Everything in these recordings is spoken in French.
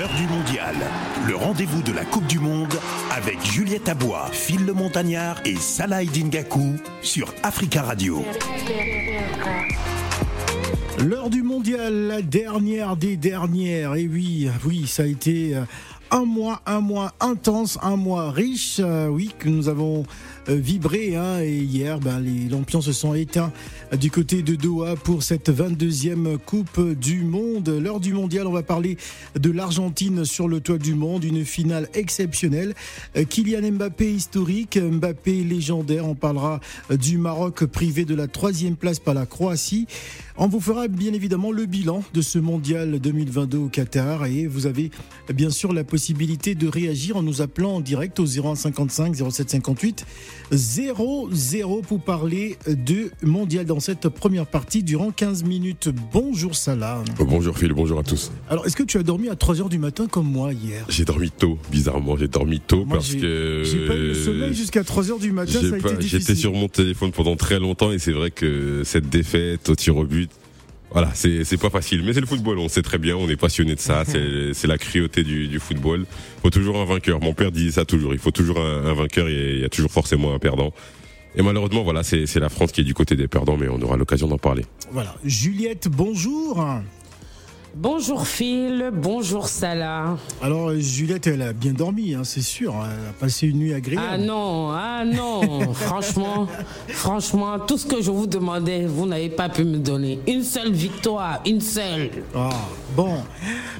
L'heure du mondial, le rendez-vous de la Coupe du Monde avec Juliette Abois, Phil le Montagnard et Salah Dingaku sur Africa Radio. L'heure du mondial, la dernière des dernières. Et oui, oui, ça a été euh, un mois, un mois intense, un mois riche, euh, oui, que nous avons euh, vibré. Hein, et hier, ben, les lampions se sont éteints du côté de Doha pour cette 22e Coupe du Monde. L'heure du mondial, on va parler de l'Argentine sur le toit du monde, une finale exceptionnelle. Euh, Kylian Mbappé historique, Mbappé légendaire. On parlera du Maroc privé de la troisième place par la Croatie. On vous fera bien évidemment le bilan de ce mondial 2022 au Qatar et vous avez bien sûr la possibilité de réagir en nous appelant en direct au 0155 0758 00 pour parler de mondial dans cette première partie durant 15 minutes. Bonjour Salah. Bonjour Phil, bonjour à tous. Alors est-ce que tu as dormi à 3h du matin comme moi hier? J'ai dormi tôt, bizarrement, j'ai dormi tôt Moi, parce que J'ai pas eu le sommeil jusqu'à 3h du matin, j'ai ça a pas- été J'étais sur mon téléphone pendant très longtemps et c'est vrai que cette défaite au tir au but, voilà, c'est c'est pas facile. Mais c'est le football, on sait très bien, on est passionné de ça, c'est c'est la cruauté du, du football. Il faut toujours un vainqueur. Mon père disait ça toujours, il faut toujours un, un vainqueur et il y a toujours forcément un perdant. Et malheureusement, voilà, c'est c'est la France qui est du côté des perdants, mais on aura l'occasion d'en parler. Voilà. Juliette, bonjour. Bonjour Phil, bonjour Salah. Alors Juliette, elle a bien dormi, hein, c'est sûr. Elle a passé une nuit agréable. Ah non, ah non, franchement, franchement, tout ce que je vous demandais, vous n'avez pas pu me donner. Une seule victoire, une seule. Ah, bon,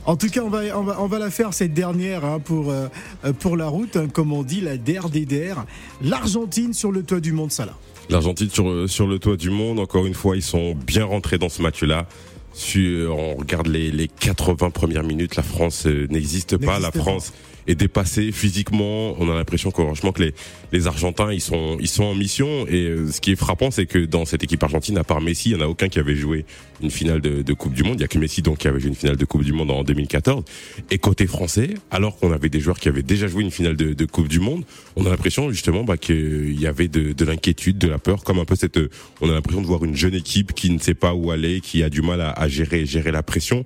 en tout cas, on va, on va, on va la faire cette dernière hein, pour, euh, euh, pour la route, hein, comme on dit, la DER des DER. L'Argentine sur le toit du monde, là. L'Argentine sur, sur le toit du monde, encore une fois, ils sont bien rentrés dans ce match-là. Sur, on regarde les, les 80 premières minutes, la France euh, n'existe pas. La. France est dépassée physiquement. On a l'impression que franchement que les, les Argentins ils sont ils sont en mission. Et euh, ce qui est frappant, c'est que dans cette équipe argentine, à part Messi, il n'y en a aucun qui avait joué une finale de, de Coupe du Monde. Il y a que Messi donc qui avait joué une finale de Coupe du Monde en 2014. Et côté français, alors qu'on avait des joueurs qui avaient déjà joué une finale de, de Coupe du Monde, on a l'impression justement bah, qu'il y avait de, de l'inquiétude, de la peur, comme un peu cette. On a l'impression de voir une jeune équipe qui ne sait pas où aller, qui a du mal à, à gérer gérer la pression.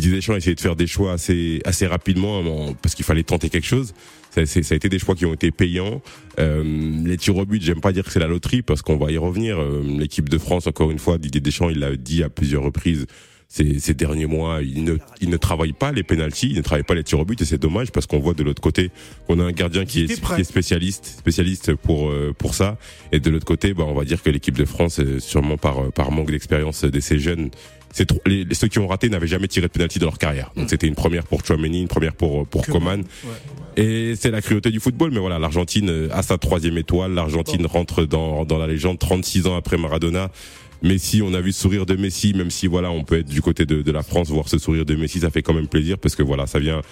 Didier Deschamps a essayé de faire des choix assez assez rapidement en- parce qu'il fallait tenter quelque chose. Ça, ça a été des choix qui ont été payants. Euh, les tirs au but, j'aime pas dire que c'est la loterie parce qu'on va y revenir. Euh, L'équipe de France, encore une fois, Didier Deschamps, il l'a dit à plusieurs reprises ces, ces derniers mois, il ne, il ne travaille pas les pénalties, il ne travaille pas les tirs au but et c'est dommage parce qu'on voit de l'autre côté qu'on a un gardien qui est, prêt. qui est spécialiste, spécialiste pour euh, pour ça. Et de l'autre côté, bah, on va dire que l'équipe de France, euh, sûrement par euh, par manque d'expérience de ces jeunes, c'est les, les- ceux qui ont raté n'avaient jamais tiré de penalty dans leur carrière. Donc c'était une première pour Chouameni, une première pour pour Coman. Et c'est la cruauté du football, mais voilà, l'Argentine euh, a sa troisième étoile. L'Argentine rentre dans, dans la légende 36 ans après Maradona. Messi, on a vu ce sourire de Messi, même si voilà, on peut être du côté de, de la France, voir ce sourire de Messi, ça fait quand même plaisir parce que voilà, ça vient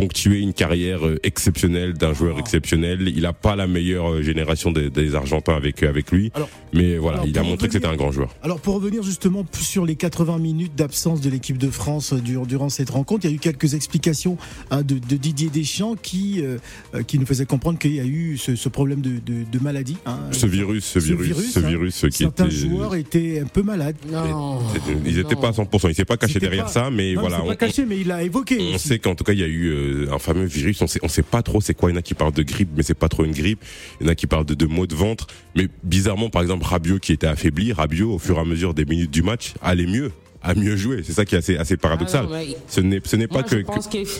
ponctuer une carrière euh, exceptionnelle d'un joueur exceptionnel. Il a pas la meilleure euh, génération des, des Argentins avec avec lui, Alors- mais voilà, alors, il a montré que c'était revenir- un grand joueur. Alors pour revenir justement plus sur les 80 minutes d'absence de l'équipe de France euh, dur- durant cette rencontre, il y a eu quelques explications hein, de, de Didier Deschamps qui, euh, euh, qui nous faisait comprendre qu'il y a eu ce, ce problème de, de, de maladie. hein. Ce virus, ce Ce virus, virus, ce hein. virus qui Certains était joueurs étaient un peu malades. Non. Ils n'étaient pas à 100%. Ils s'étaient pas cachés C'était derrière pas- ça, mais Non, voilà. c'est pas on- caché, mais il a évoqué. On aussi. sait qu'en tout cas il y a eu euh, un fameux virus. On sait, on sait pas trop c'est quoi. Il y en a qui parlent de grippe, mais c'est pas trop une grippe. Il y en a qui parlent de, de maux de ventre. Mais bizarrement, par exemple, Rabiot qui était affaibli, Rabiot au fur et à mesure des minutes du match allait mieux, a mieux joué. C'est ça qui est assez, assez paradoxal. Ah non, mais- ce n'est, ce n'est pas Moi, que. je pense qu'il- que-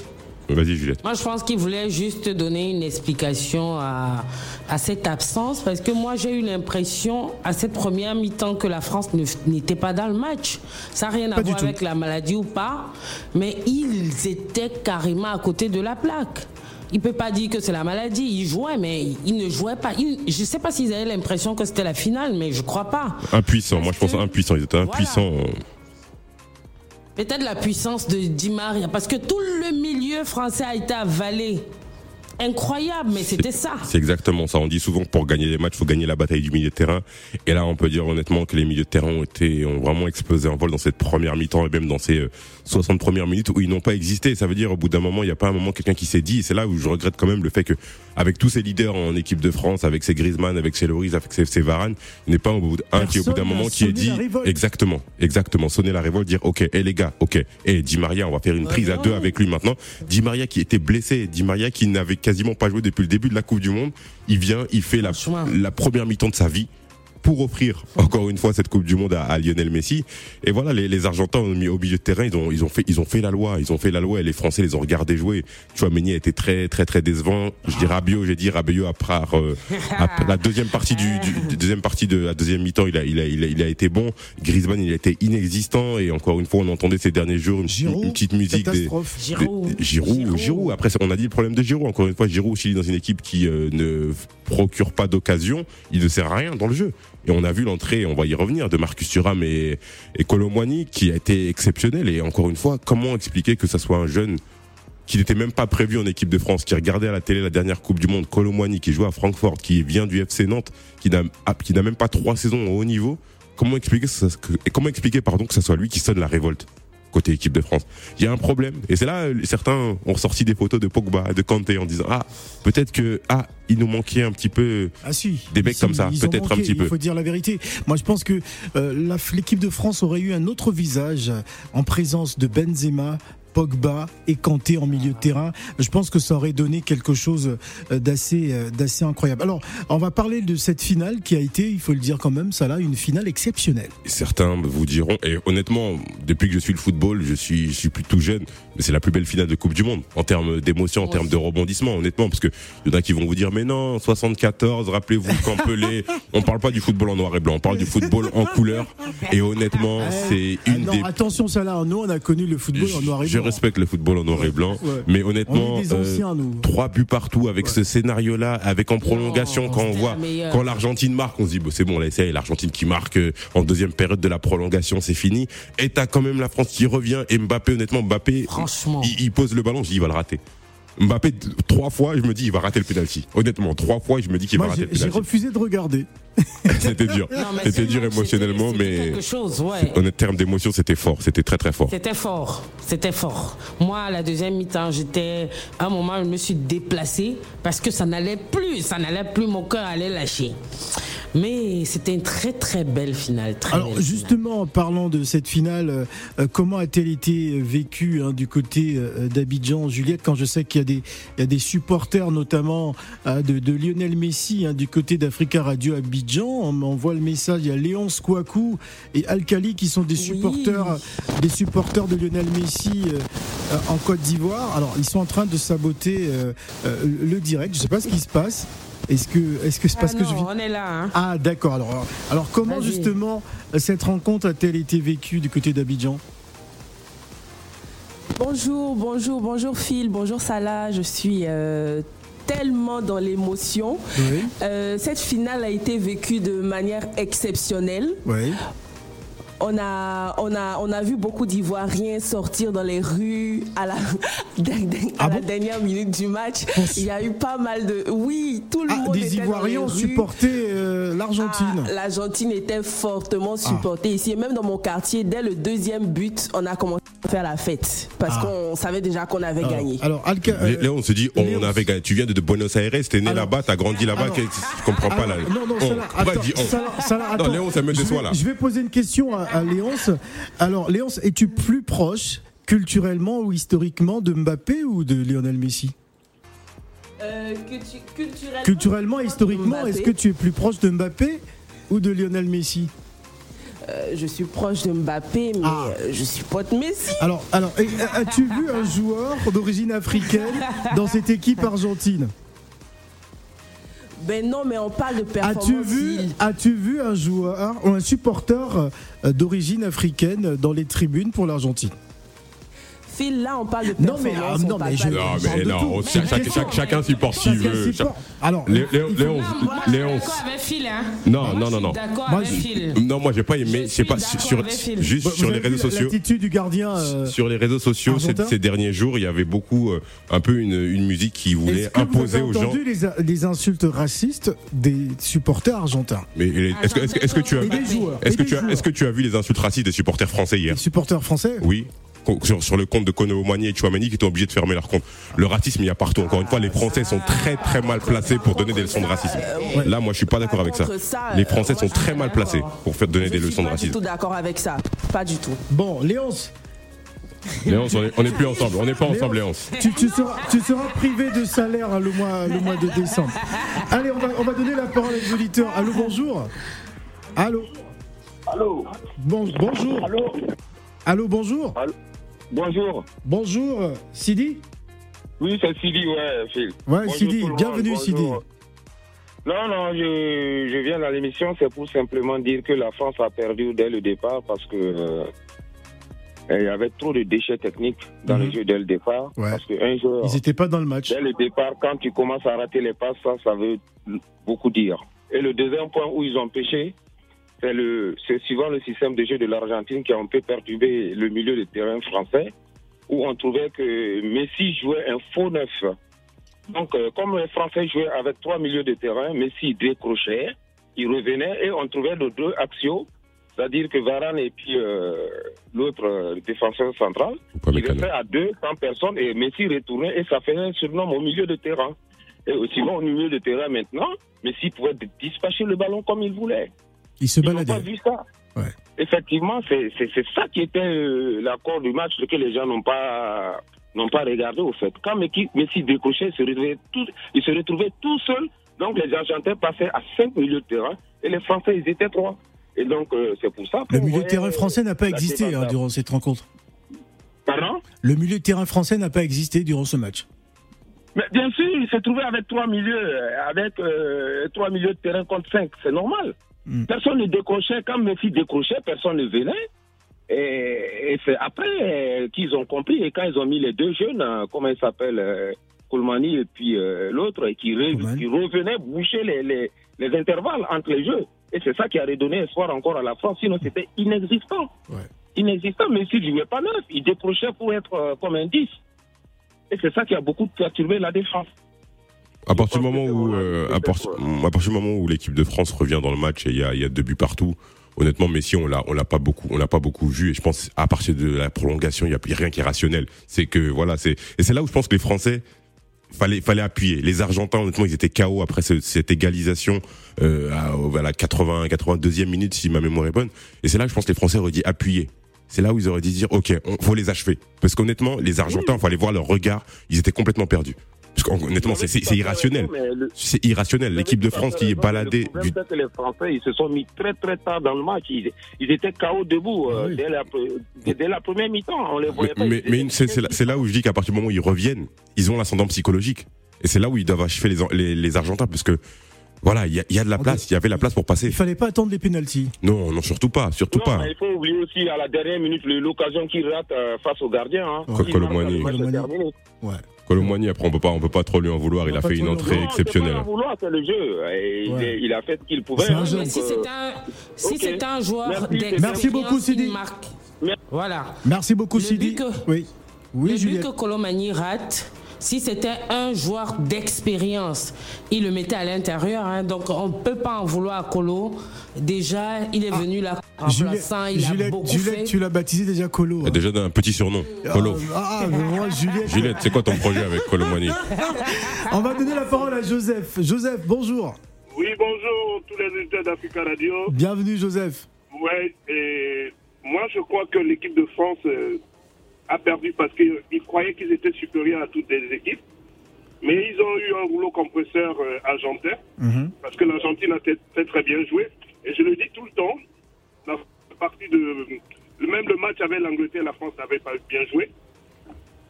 Vas-y Juliette. Moi, je pense qu'il voulait juste donner une explication à, à cette absence parce que moi, j'ai eu l'impression à cette première mi-temps que la France ne- n'était pas dans le match. Ça n'a rien Pas à voir tout. avec la maladie ou pas, mais ils étaient carrément à côté de la plaque. Il peut pas dire que c'est la maladie. Ils jouaient, mais ils ne jouaient pas. Ils- je sais pas s'ils avaient l'impression que c'était la finale, mais je crois pas. Impuissant. Moi je pense que- impuissant. Ils étaient Voilà. Peut-être la puissance de Di Maria, parce que tout le milieu français a été avalé incroyable, mais c'était ça. C'est exactement ça. On dit souvent que pour gagner les matchs, il faut gagner la bataille du milieu de terrain. Et là, on peut dire honnêtement que les milieux de terrain ont été, ont vraiment explosé en vol dans cette première mi-temps et même dans ces 60 euh, premières minutes où ils n'ont pas existé. Ça veut dire au bout d'un moment, il n'y a pas un moment quelqu'un qui s'est dit. Et c'est là où je regrette quand même le fait que, avec tous ces leaders en équipe de France, avec ses Griezmann, avec ses Loris, avec ses, Varane, il n'est pas un, un qui au bout d'un moment qui est dit exactement, exactement, sonner la révolte, dire ok, et les gars, ok, et Di Maria, on va faire une prise à deux avec lui maintenant. Di Maria qui était blessé, Di Maria qui n'avait quasiment pas joué depuis le début de la Coupe du Monde. Il vient, il fait la, la première mi-temps de sa vie pour offrir encore une fois cette Coupe du Monde à, Lionel Messi. Et voilà, les, les, Argentins ont mis au milieu de terrain, ils ont, ils ont fait, ils ont fait la loi, ils ont fait la loi et les Français les ont regardés jouer. Tu vois, Meunier a été très, très, très décevant. Je dis Rabiot, j'ai dit Rabiot après, euh, la deuxième partie du, du, deuxième partie de la deuxième mi-temps, il a, il a, il a, il a été bon. Griezmann, il a été inexistant et encore une fois, on entendait ces derniers jours une, petite musique des, Giroud. Giroud, Giroud. Après, on a dit le problème de Giroud. Encore une fois, Giroud, s'il est dans une équipe qui euh, ne procure pas d'occasion, il ne sert à rien dans le jeu. Et on a vu l'entrée, on va y revenir, de Marcus Thuram et, et qui a été exceptionnel. Et encore une fois, comment expliquer que ça soit un jeune qui n'était même pas prévu en équipe de France, qui regardait à la télé la dernière Coupe du Monde, Colomwani qui joue à Francfort, qui vient du FC Nantes, qui n'a ah, qui n'a même pas trois saisons au haut niveau. Comment expliquer et comment expliquer pardon que ce soit lui qui sonne la révolte? Côté équipe de France. Il y a un problème. Et c'est là, euh, certains ont sorti des photos de Pogba, de Kanté en disant, ah, peut-être que, ah, il nous manquait un petit peu ah, si. des mecs comme ça, peut-être un petit peu. Il faut dire la vérité. Moi, je pense que euh, l'équipe de France aurait eu un autre visage en présence de Benzema, Pogba et Kanté en milieu de terrain. Je pense que ça aurait donné quelque chose euh, d'assez euh, d'assez incroyable. Alors, on va parler de cette finale qui a été, il faut le dire quand même, ça là, une finale exceptionnelle. Certains vous diront, et honnêtement, depuis que je suis le football, je suis, je suis plutôt jeune, mais c'est la plus belle finale de Coupe du Monde en termes d'émotion, en termes de rebondissement, honnêtement, parce que il y en a qui vont vous dire, mais non, 74, rappelez-vous quand Pelé, on parle pas du football en noir et blanc, on parle du football en couleur, et honnêtement, c'est une non, des. Attention, ça là, nous on a connu le football en noir et blanc respecte le football en noir et blanc, mais honnêtement, euh, trois buts partout avec ce scénario-là, avec en prolongation, quand on voit, quand l'Argentine marque, on se dit, bon, c'est bon, là, c'est l'Argentine qui marque euh, en deuxième période de la prolongation, c'est fini. Et t'as quand même la France qui revient et Mbappé, honnêtement, Mbappé, il, il, pose le ballon, je dis, il va le rater. Mbappé, trois fois, je me dis, il va rater le penalty. Honnêtement, trois fois, je me dis qu'il va rater le penalty. J'ai refusé de regarder. c'était dur. C'était dur émotionnellement, mais en termes d'émotion, c'était fort. C'était très très fort. C'était fort. C'était fort. Moi, la deuxième mi-temps, j'étais. À un moment, je me suis déplacé parce que ça n'allait plus. Ça n'allait plus. Mon cœur allait lâcher. Mais c'était une très très belle finale. Alors justement, en parlant de cette finale, euh, euh, comment a-t-elle été vécue hein, du côté euh, d'Abidjan, Juliette, quand je sais qu'il y, a des, il y a des supporters notamment de, Lionel Messi hein, du côté d'Africa Radio Abidjan, on, voit le message, il y a Léon Skwaku et Alkali qui sont des supporters, des supporters de Lionel Messi en Côte d'Ivoire. Alors ils sont en train de saboter le direct, je ne sais pas ce qui se passe. Est-ce que est-ce que c'est parce ah que je vis... on est là. Hein. Ah d'accord. Alors alors comment justement cette rencontre a-t-elle été vécue du côté d'Abidjan? Bonjour, bonjour, bonjour Phil, bonjour Salah. Je suis euh, tellement dans l'émotion. Euh, cette finale a été vécue de manière exceptionnelle. Oui on a, on a, on a vu beaucoup d'Ivoiriens sortir dans les rues à la, à la ah dernière minute du match. Il y a eu pas mal de. Oui, tout le ah, monde. Des Ivoiriens ont supporté euh, l'Argentine. Ah, L'Argentine était fortement supportée ici. Et même dans mon quartier, dès le deuxième but, on a commencé à faire la fête. Parce qu'on savait déjà qu'on avait gagné. Alors, Alka, euh, on se dit, on, avait gagné. Tu viens de Buenos Aires, t'es né là-bas, t'as grandi là-bas. Je comprends pas là? Non, non, ça, Non, Léon, ça me déçoit là. Je vais poser une question à à, Léonce. Alors, Léonce, es-tu plus proche culturellement ou historiquement de Mbappé ou de Lionel Messi? Euh, culturellement, culturellement historiquement, est-ce que tu es plus proche de Mbappé ou de Lionel Messi? Euh, je suis proche de Mbappé, mais ah. euh, je suis pote Messi. Alors, alors as-tu vu un joueur d'origine africaine dans cette équipe argentine? Ben non, mais on parle de performance. As-tu vu, as-tu vu un joueur ou un supporter euh, d'origine africaine dans les tribunes pour l'Argentine? Phil, là, on parle de Non, mais, ah, on non, mais je- Non, mais non, on- chaque- question. chaque- chacun supporte s'il Chacun veut. Alors, moi, je d'accord avec Phil, hein. non, Moi, non, non, suis non. D'accord Moi, avec je- Phil. Non, moi j'ai pas aimé. Je C'est pas sur, d'accord avec Phil. juste Vous sur les avez vu réseaux sociaux. L'attitude du gardien. euh, Sur les réseaux sociaux ces, Argentin ces derniers jours, il y avait beaucoup, euh, un peu une, une musique qui voulait Est-ce que vous imposer avez aux gens. entendu les, les insultes racistes des supporters argentins Mais les- est-ce que, est-ce que- est-ce que tu as, et des joueurs est-ce et que des tu as, joueurs. est-ce que tu as vu les insultes racistes des supporters français hier? Les supporters français? Oui. Sur, sur le compte de Kono Omani et Chouamani qui étaient obligés de fermer leur compte. Le racisme, il y a partout. Encore une fois, les Français sont très très mal placés pour donner des leçons de racisme. Là, moi, je suis pas d'accord avec ça. Les Français sont je suis très pas mal placés pour faire donner Je des suis leçons de pas du racisme. tout d'accord avec ça. Pas du tout. Bon, Léonce, Léonce, on est, on est plus ensemble. On n'est pas ensemble, Léonce. tu, tu seras, tu seras privé de salaire hein, le mois, le mois de décembre. Allez, on va, on va donner la parole à auditeurs. Allô, bonjour. Allô. Allô Bon, bonjour. Allô Allô, bonjour. Bonjour. Bonjour, euh, Sidi. Oui, c'est Sidi, ouais, Phil. Ouais, Bonjour Sidi, bienvenue, bonjour. Sidi. Non, non, je, je viens dans l'émission, c'est pour simplement dire que la France a perdu dès le départ parce que euh, il y avait trop de déchets techniques dans Mhm. le jeu dès le départ. Ouais. Parce qu'un joueur, Ils n'étaient pas dans le match. dès le départ, quand tu commences à rater les passes, ça, ça veut beaucoup dire. Et le deuxième point où ils ont pêché, c'est le, c'est suivant le système de jeu de l'Argentine qui a un peu perturbé le milieu de terrain français, où on trouvait que Messi jouait un faux neuf. Donc, euh, comme les Français jouaient avec trois milieux de terrain, Messi décrochait, il revenait et on trouvait les deux axiaux, c'est-à-dire que Varane et puis euh, l'autre euh, défenseur central, il restait à deux, 100 personnes et Messi retournait et ça faisait un surnom au milieu de terrain. Et aussi bon, au milieu de terrain maintenant, Messi pouvait dispatcher le ballon comme il voulait. Ils se Ils n'ont pas vu ça. Ouais. Effectivement, c'est ça qui était euh, l'accord du match que les gens n'ont pas n'ont pas regardé au fait. Quand Messi, Messi décrochait, il se, retrouvait tout, il se retrouvait tout seul. Donc les Argentins passaient à cinq milieux de terrain et les Français, ils étaient trois. Et donc euh, c'est pour ça que Le milieu de terrain français n'a pas existé hein, durant cette rencontre. Pardon? Le milieu de terrain français n'a pas existé durant ce match. Mais bien sûr, il se trouvait avec trois milieux, avec euh, trois milieux de terrain contre cinq. C'est normal. Mm. Personne ne décrochait. Quand Messi décrochait, personne ne venait. Et, et c'est après euh, qu'ils ont compris. Et quand ils ont mis les deux jeunes, euh, comment ils s'appellent, euh, Koulmani et puis euh, l'autre, et qui, re- qui revenaient boucher les, les, les intervalles entre les jeux. Et c'est ça qui a redonné espoir encore à la France. Sinon, c'était inexistant. Ouais. Inexistant. Messi ne jouait pas neuf. Il décrochait pour être euh, comme un 10. Et c'est ça qui a beaucoup perturbé la défense. À partir du moment où, euh, à partir, à partir du moment où l'équipe de France revient dans le match et il y a, il y a deux buts partout, honnêtement, Messi, on l'a, on l'a pas beaucoup, on l'a pas beaucoup vu. Et je pense à partir de la prolongation, il y a, il y a rien qui est rationnel. C'est que voilà, c'est et c'est là où je pense que les Français fallait fallait appuyer. Les Argentins, honnêtement, ils étaient KO après ce- cette égalisation euh, à, à la 80 82e minute, si ma mémoire est bonne. Et c'est là que je pense que les Français auraient dit appuyer. C'est là où ils auraient dit dire ok, on faut les achever. Parce qu'honnêtement, les Argentins, fallait voir leur regard, ils étaient complètement perdus. Parce qu'honnêtement, c'est irrationnel. C'est irrationnel. L'équipe de France qui est baladée. Le Du... problème, c'est que les Français, ils se sont mis très très tard dans le match. Ils, ils étaient KO debout euh, Ah oui. dès, la, dès la première mi-temps. On les Mais, voyait pas. mais, mais c'est là, là où je dis qu'à partir du moment où ils reviennent, ils ont l'ascendant psychologique. Et c'est là où ils doivent achever les, les, les Argentins. Parce que, voilà, il y y a de la place. Il y avait la place pour passer. Il fallait pas attendre les pénalties. Non, non, surtout pas. Surtout Non, pas. mais il faut oublier aussi à la dernière minute l'occasion qu'il rate euh, face au gardien. Hein. Ouais. Colomani. Ouais. Colomboigny, après, on peut pas, on peut pas trop lui en vouloir. On Il a pas fait une en entrée Non, exceptionnelle. Pas à vouloir, c'est le jeu. Et il, Ouais. est- il a fait ce qu'il pouvait. C'est un hein. jeu. Mais si euh, c'est un, si ok. c'est un joueur Merci, d'expérience, Merci beaucoup, Sidi. il marque. Merci. Voilà. Merci beaucoup, Sidi. que- Oui. Oui, le but que Colomani rate, si c'était un joueur d'expérience, il le mettait à l'intérieur. hein. donc on ne peut pas en vouloir à Colo. Déjà, il est venu là remplaçant, Juliette, il a Juliette, beaucoup Juliette, fait. tu l'as baptisé déjà Colo. Il y a hein. déjà un petit surnom. Colo. Ah, ah, mais moi, Juliette. Juliette, c'est quoi ton projet avec Colomboigny On va donner la parole à Joseph. Joseph, bonjour. Oui, bonjour tous les auditeurs d'Africa Radio. Bienvenue, Joseph. Ouais, et moi je crois que l'équipe de France euh, a perdu parce qu'ils croyaient qu'ils étaient supérieurs à toutes les équipes. Mais ils ont eu un rouleau compresseur euh, argentin Mhm. parce que l'Argentine a très, très bien joué. Et je le dis tout le temps, la partie de même le match avec l'Angleterre, la France n'avait pas bien joué.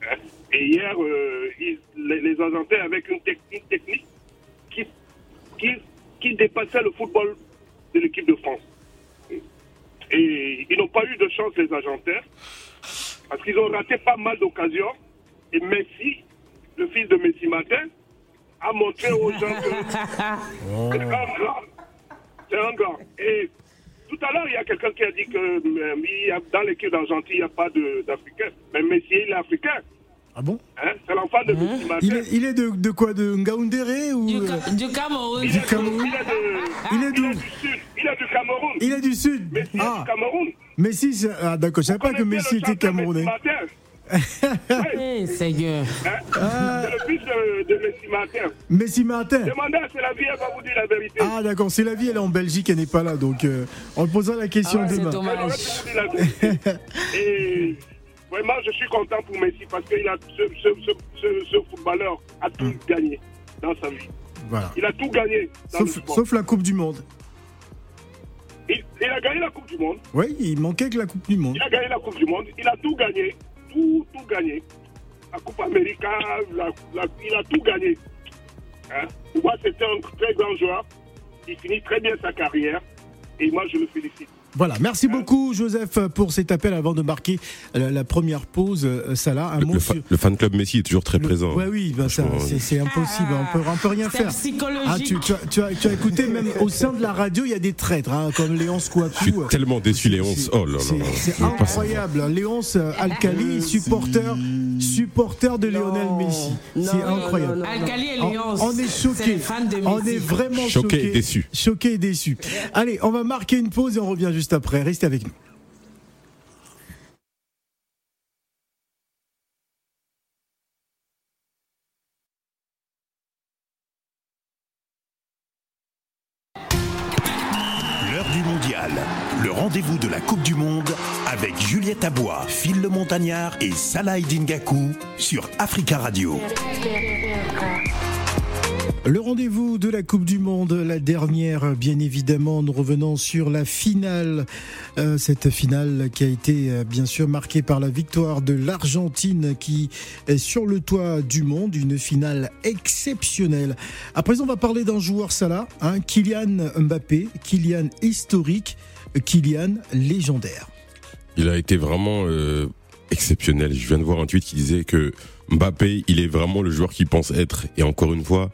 Hein? Et hier, euh, ils- les, les Argentins avec une, tec- une technique qui, qui, qui dépassait le football de l'équipe de France. Et ils n'ont pas eu de chance, les Argentins. Parce qu'ils ont raté pas mal d'occasions. Et Messi, le fils de Messi Martin, a montré aux gens que c'est un grand. C'est un grand. Et tout à l'heure, il y a quelqu'un qui a dit que euh, il y a- dans l'équipe d'Argentine, il n'y a pas d'Africains. Mais Messi, il est africain. Ah bon Hein? C'est l'enfant de Messi Martin. il est, il est de, de quoi De Ngaoundéré ou Du, euh, Ca- du Cameroun. Il est, de- Cameroun. il est de- Il est il est du sud. Il est du Cameroun. Il est du sud. Messi est Ah, du Cameroun. Messi, c'est- ah d'accord, je savais pas que Messi était camerounais. Martin Eh, Seigneur. Hein? C'est le fils de, de Messi Martin. Messi Martin. Demandez à la vie, elle va vous dire la vérité. Ah d'accord, c'est la vie, elle est en Belgique, elle n'est pas là, donc euh, on posera la question Ah, c'est demain. dommage. La vérité. Et vraiment, je suis content pour Messi parce que il a, ce, ce, ce, ce- ce footballeur a tout gagné dans sa vie. Voilà. Il a tout gagné dans Sauf, le sport. sauf la Coupe du Monde. Il, il a gagné la Coupe du Monde. Oui, il manquait que la Coupe du Monde. Il a gagné la Coupe du Monde. Il a tout gagné. Tout, tout gagné. La Coupe América, la- la- il a tout gagné. Hein? Pour moi, c'était un très grand joueur. Il finit très bien sa carrière. Et moi, je le félicite. Voilà, merci beaucoup Joseph pour cet appel avant de marquer la, la première pause. Euh, Salah, un Le, mot le fa- sur... le fan club Messi est toujours très le- présent. Ouais, oui, bah c'est, impossible, on peut, on peut rien C'est faire. psychologique. Ah, tu, tu as, tu, as, tu as écouté, même au sein de la radio, il y a des traîtres, hein, comme Léonce Kouakou. Je suis tellement déçu, Léonce. C'est- Oh là là. c'est- incroyable. Léonce euh, Alcali, supporter, supporter de Lionel Non. Messi. C'est incroyable. non, non. Alcali et On, Léonce. on est de On est vraiment Choqués et choqués. déçus. Choqués et déçus. Allez, on va marquer une pause et on revient juste après. Restez avec nous. L'heure du mondial, le rendez-vous de la Coupe du Monde avec Juliette Abois, Phil le Montagnard et Salah Dingaku sur Africa Radio. Le rendez-vous de la Coupe du Monde, la dernière, bien évidemment. Nous revenons sur la finale. Euh, cette finale qui a été, euh, bien sûr, marquée par la victoire de l'Argentine qui est sur le toit du monde. Une finale exceptionnelle. À présent, on va parler d'un joueur, Salah, hein, Kylian Mbappé. Kylian historique, Kylian légendaire. Il a été vraiment euh, exceptionnel. Je viens de voir un tweet qui disait que Mbappé, il est vraiment le joueur qu'il pense être. Et encore une fois,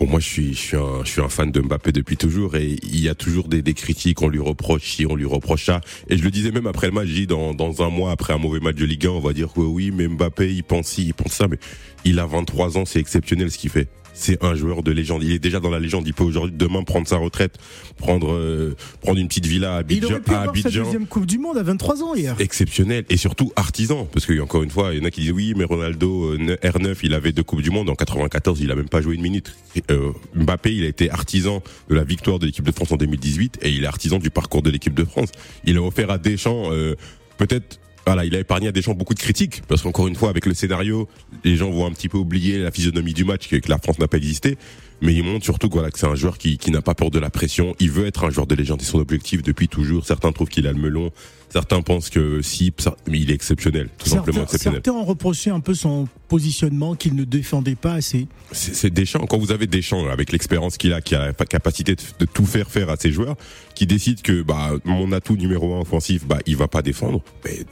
pour moi, je suis, je suis, un, je fan de Mbappé depuis toujours. Et il y a toujours des, critiques. On lui reproche ci, on lui reproche ça. Et je le disais même après le match, dis dans, dans un mois, après un mauvais match de Ligue 1, on va dire que oui, mais Mbappé, il pense ci, il pense ça. Mais il a 23 ans, c'est exceptionnel ce qu'il fait. C'est un joueur de légende. Il est déjà dans la légende. Il peut aujourd'hui, demain, prendre sa retraite, prendre, euh, prendre une petite villa à Il Abidjan. aurait pu à avoir sa deuxième Coupe du Monde à 23 ans hier. exceptionnel et surtout artisan parce que encore une fois il y en a qui disent oui mais Ronaldo euh, R9 il avait deux coupes du monde en 94 il a même pas joué une minute Euh, Mbappé il a été artisan de la victoire de l'équipe de France en 2018 et il est artisan du parcours de l'équipe de France il a offert à Deschamps euh, peut-être voilà, il a épargné à Deschamps beaucoup de critiques parce qu'encore une fois avec le scénario, les gens vont un petit peu oublier la physionomie du match que, la France n'a pas existé, mais il montre surtout voilà que c'est un joueur qui, qui n'a pas peur de la pression, il veut être un joueur de légende, c'est son objectif depuis toujours. Certains trouvent qu'il a le melon, certains pensent que si, mais il est exceptionnel, tout simplement exceptionnel. certains ont reproché un peu son positionnement qu'il ne défendait pas assez. C'est Deschamps. Quand vous avez Deschamps avec l'expérience qu'il a, qui a la capacité de, de tout faire faire à ses joueurs, qui décide que bah mon atout numéro un offensif, bah il va pas défendre. Mais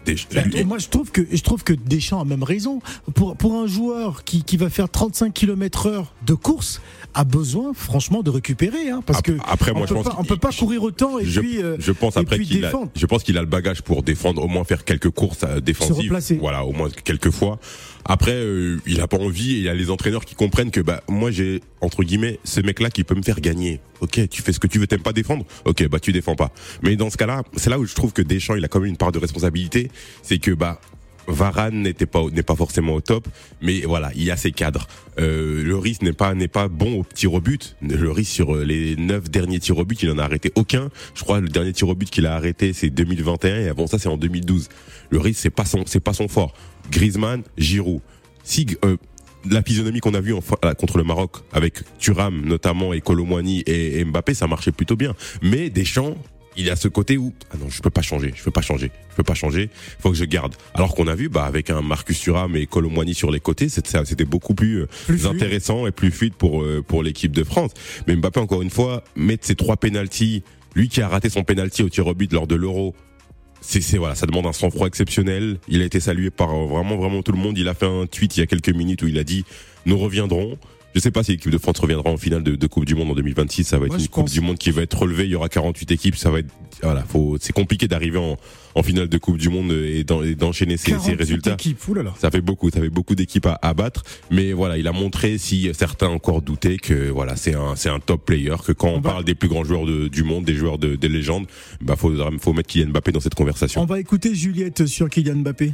Et moi, je trouve que je trouve que Deschamps a même raison. Pour pour un joueur qui, qui va faire 35 km heure de course, a besoin franchement de récupérer, hein, parce Après- que après, moi, je peut pense pas, on peut pas courir autant et je, puis euh, je pense après qu'il je pense qu'il a le bagage pour défendre, au moins faire quelques courses euh, défensives. Voilà, au moins quelques fois. Après, euh, il a pas envie et il y a les entraîneurs qui comprennent que bah moi j'ai entre guillemets ce mec-là qui peut me faire gagner. Ok, tu fais ce que tu veux, t'aimes pas défendre? Ok, bah tu défends pas. Mais dans ce cas-là, c'est là où je trouve que Deschamps il a quand même une part de responsabilité, c'est que bah Varane n'était pas n'est pas forcément au top, mais voilà, il y a ses cadres. Euh, le risque n'est pas n'est pas bon au tir au but. Le risque sur euh, les neuf derniers tirs au but, il en a arrêté aucun. Je crois le dernier tir au but qu'il a arrêté c'est 2021 et avant ça c'est en 2012. Le risque c'est pas son c'est pas son fort. Griezmann, Giroud. Si euh, la physionomie qu'on a vue contre le Maroc avec Thuram notamment et Colomwani et Mbappé, ça marchait plutôt bien. Mais Deschamps, il y a ce côté où ah non, je peux pas changer, je peux pas changer, je peux pas changer, faut que je garde. Alors qu'on a vu bah avec un Marcus Thuram et Colomwani sur les côtés, c'était beaucoup plus, euh, fluide. intéressant et plus fluide pour euh, pour l'équipe de France. Mais Mbappé encore une fois mettre ses trois pénalties, lui qui a raté son pénalty au tir au but lors de l'Euro c'est voilà, ça demande un sang-froid exceptionnel. Il a été salué par euh, vraiment vraiment tout le monde. Il a fait un tweet il y a quelques minutes où il a dit nous reviendrons. Je sais pas si l'équipe de France reviendra en finale de, Coupe du Monde en 2026. Ça va être une Coupe du Monde qui va être relevée. Il y aura 48 équipes. Ça va être voilà, faut c'est compliqué d'arriver en, en finale de Coupe du Monde et d'enchaîner ces, ces, résultats. Ça fait beaucoup, ça fait beaucoup d'équipes à, à, battre. Mais voilà, il a montré si certains encore doutaient que voilà, c'est un c'est un top player. Que quand on, parle des plus grands joueurs de, du monde, des joueurs de, des légendes, bah faut faut mettre Kylian Mbappé dans cette conversation. On va écouter Juliette sur Kylian Mbappé.